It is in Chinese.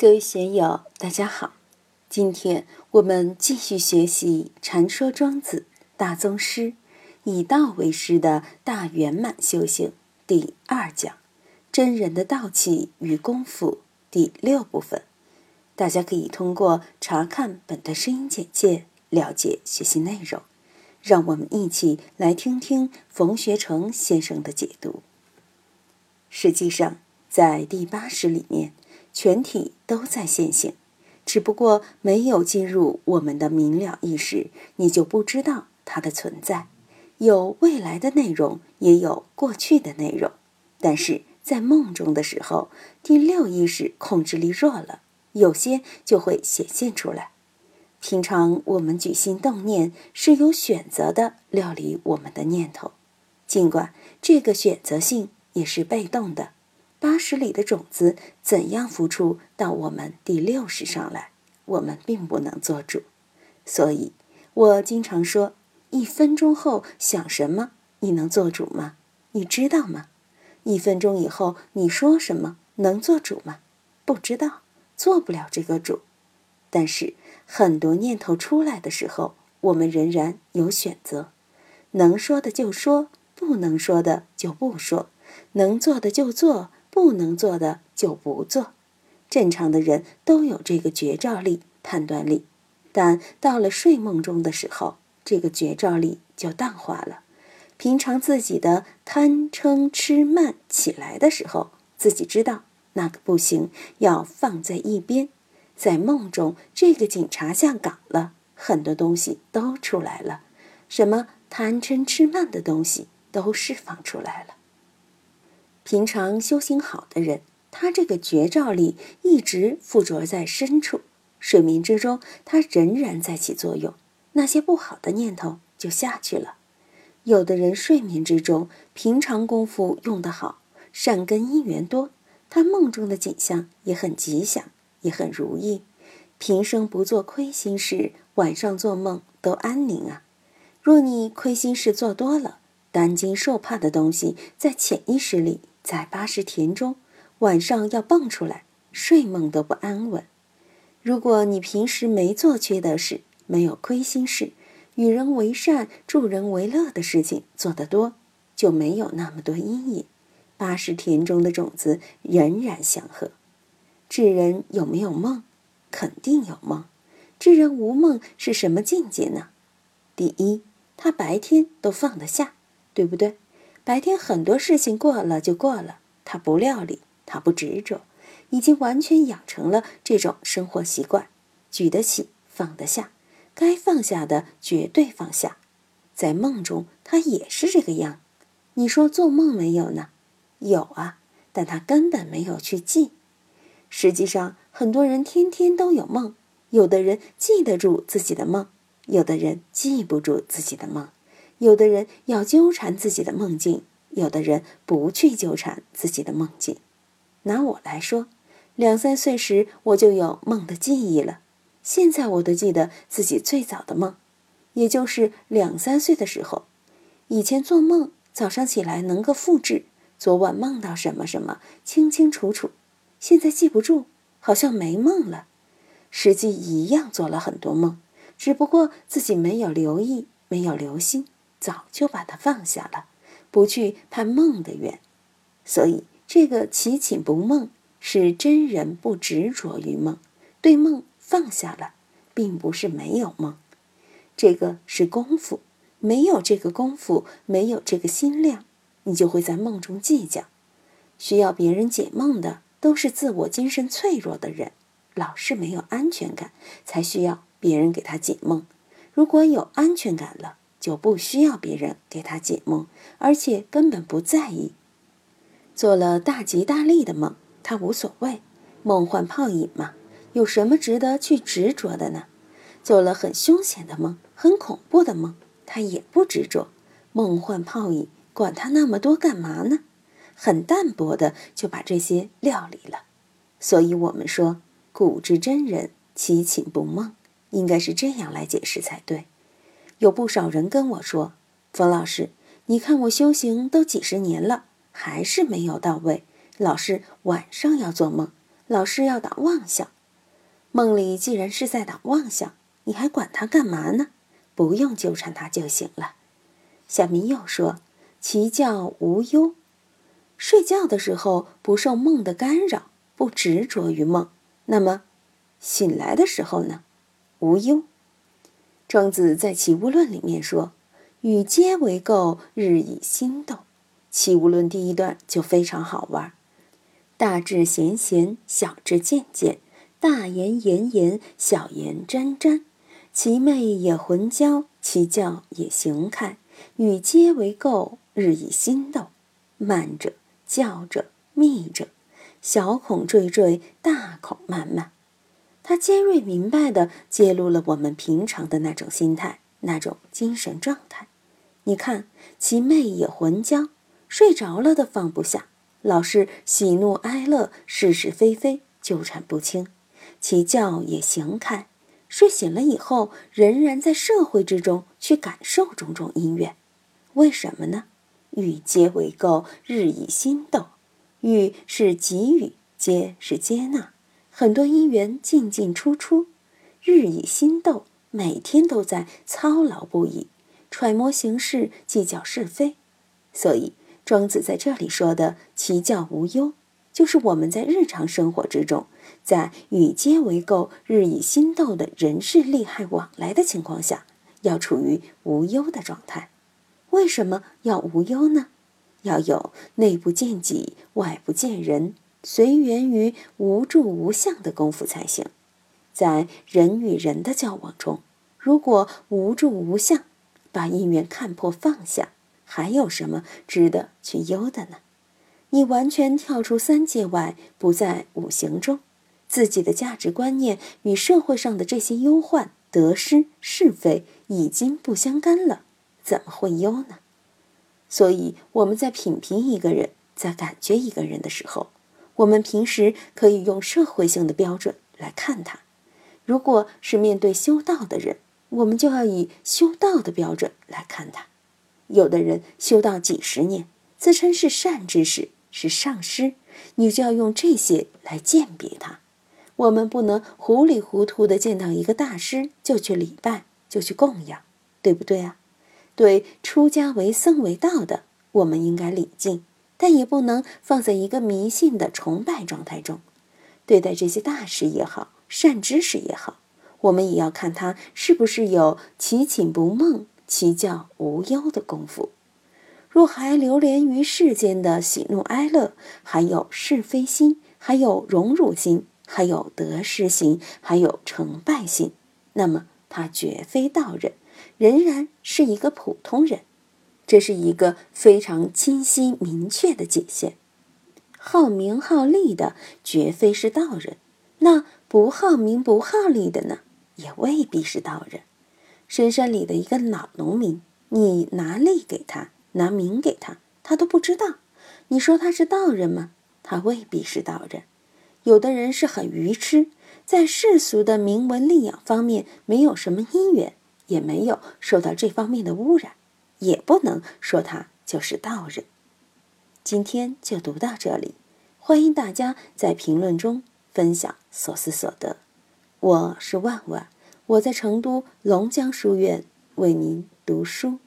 各位学友，大家好！今天我们继续学习《禅说庄子大宗师》，以道为师的大圆满修行第二讲“真人的道气与功夫”第六部分。大家可以通过查看本的声音简介了解学习内容。让我们一起来听听冯学成先生的解读。实际上，在第八识里面。全体都在现行，只不过没有进入我们的明了意识，你就不知道它的存在。有未来的内容，也有过去的内容。但是在梦中的时候，第六意识控制力弱了，有些就会显现出来。平常我们举心动念是有选择的料理我们的念头，尽管这个选择性也是被动的。八十里的种子怎样孵出到我们第六十上来，我们并不能做主。所以，我经常说：一分钟后想什么，你能做主吗？你知道吗？一分钟以后你说什么，能做主吗？不知道，做不了这个主。但是，很多念头出来的时候，我们仍然有选择：能说的就说，不能说的就不说；能做的就做。不能做的就不做，正常的人都有这个觉照力、判断力，但到了睡梦中的时候，这个觉照力就淡化了。平常自己的贪嗔痴慢起来的时候，自己知道那个不行，要放在一边。在梦中，这个警察下岗了，很多东西都出来了，什么贪嗔痴慢的东西都释放出来了。平常修行好的人，他这个觉照力一直附着在深处，睡眠之中，他仍然在起作用。那些不好的念头就下去了。有的人睡眠之中，平常功夫用得好，善根因缘多，他梦中的景象也很吉祥，也很如意。平生不做亏心事，晚上做梦都安宁啊。若你亏心事做多了，担惊受怕的东西在潜意识里。在八十田中，晚上要蹦出来，睡梦都不安稳。如果你平时没做缺德事，没有亏心事，与人为善、助人为乐的事情做得多，就没有那么多阴影。八十田中的种子仍然祥和。智人有没有梦？肯定有梦。智人无梦是什么境界呢？第一，他白天都放得下，对不对？白天很多事情过了就过了，他不料理，他不执着，已经完全养成了这种生活习惯，举得起，放得下，该放下的绝对放下。在梦中，他也是这个样。你说做梦没有呢？有啊，但他根本没有去记。实际上，很多人天天都有梦，有的人记得住自己的梦，有的人记不住自己的梦。有的人要纠缠自己的梦境，有的人不去纠缠自己的梦境。拿我来说，两三岁时我就有梦的记忆了，现在我都记得自己最早的梦，也就是两三岁的时候。以前做梦，早上起来能够复制昨晚梦到什么什么，清清楚楚。现在记不住，好像没梦了，实际一样做了很多梦，只不过自己没有留意，没有留心。早就把它放下了，不去盼梦的缘，所以这个其寝不梦是真人不执着于梦，对梦放下了，并不是没有梦，这个是功夫，没有这个功夫，没有这个心量，你就会在梦中计较。需要别人解梦的，都是自我精神脆弱的人，老是没有安全感，才需要别人给他解梦。如果有安全感了。就不需要别人给他解梦，而且根本不在意。做了大吉大利的梦，他无所谓，梦幻泡影嘛，有什么值得去执着的呢？做了很凶险的梦，很恐怖的梦，他也不执着，梦幻泡影，管他那么多干嘛呢？很淡薄的就把这些料理了。所以我们说，古之真人其情不梦，应该是这样来解释才对。有不少人跟我说：“冯老师，你看我修行都几十年了，还是没有到位。老是晚上要做梦，老师要打妄想。梦里既然是在打妄想，你还管他干嘛呢？不用纠缠他就行了。小明又说：“其叫无忧。睡觉的时候不受梦的干扰，不执着于梦。那么，醒来的时候呢？无忧。”庄子在《齐物论》里面说：“与皆为垢，日以心斗。”《齐物论》第一段就非常好玩：大智贤贤，小智渐渐；大言言言，小言沾沾。其昧也浑交，其教也行开。与皆为垢，日以心斗。慢者，教者，密者，小孔惴惴，大孔漫漫。他尖锐明白地揭露了我们平常的那种心态，那种精神状态。你看，其寐也浑交，睡着了的放不下，老是喜怒哀乐、是是非非纠缠不清；其觉也行开，睡醒了以后，仍然在社会之中去感受种种音乐。为什么呢？欲皆为垢，日以心斗。欲是给予，皆是接纳。很多因缘进进出出，日以心斗，每天都在操劳不已，揣摩形势，计较是非。所以庄子在这里说的“其教无忧”，就是我们在日常生活之中，在与皆为垢、日以心斗的人事利害往来的情况下，要处于无忧的状态。为什么要无忧呢？要有内不见己，外不见人。随缘于无住无相的功夫才行，在人与人的交往中，如果无住无相，把因缘看破放下，还有什么值得去忧的呢？你完全跳出三界外，不在五行中，自己的价值观念与社会上的这些忧患、得失、是非已经不相干了，怎么会忧呢？所以我们在品评一个人，在感觉一个人的时候。我们平时可以用社会性的标准来看他，如果是面对修道的人，我们就要以修道的标准来看他。有的人修道几十年，自称是善知识，是上师，你就要用这些来鉴别他。我们不能糊里糊涂的见到一个大师就去礼拜，就去供养，对不对啊？对出家为僧为道的，我们应该礼敬。但也不能放在一个迷信的崇拜状态中，对待这些大师也好，善知识也好，我们也要看他是不是有其寝不梦、其教无忧的功夫。若还流连于世间的喜怒哀乐，还有是非心，还有荣辱心，还有得失心，还有成败心，那么他绝非道人，仍然是一个普通人。这是一个非常清晰明确的界限。好名好利的绝非是道人，那不好名不好利的呢，也未必是道人。深山里的一个老农民，你拿利给他，拿名给他，他都不知道。你说他是道人吗？他未必是道人。有的人是很愚痴，在世俗的名闻利养方面没有什么因缘，也没有受到这方面的污染。也不能说他就是道人。今天就读到这里，欢迎大家在评论中分享所思所得。我是万万，我在成都龙江书院为您读书。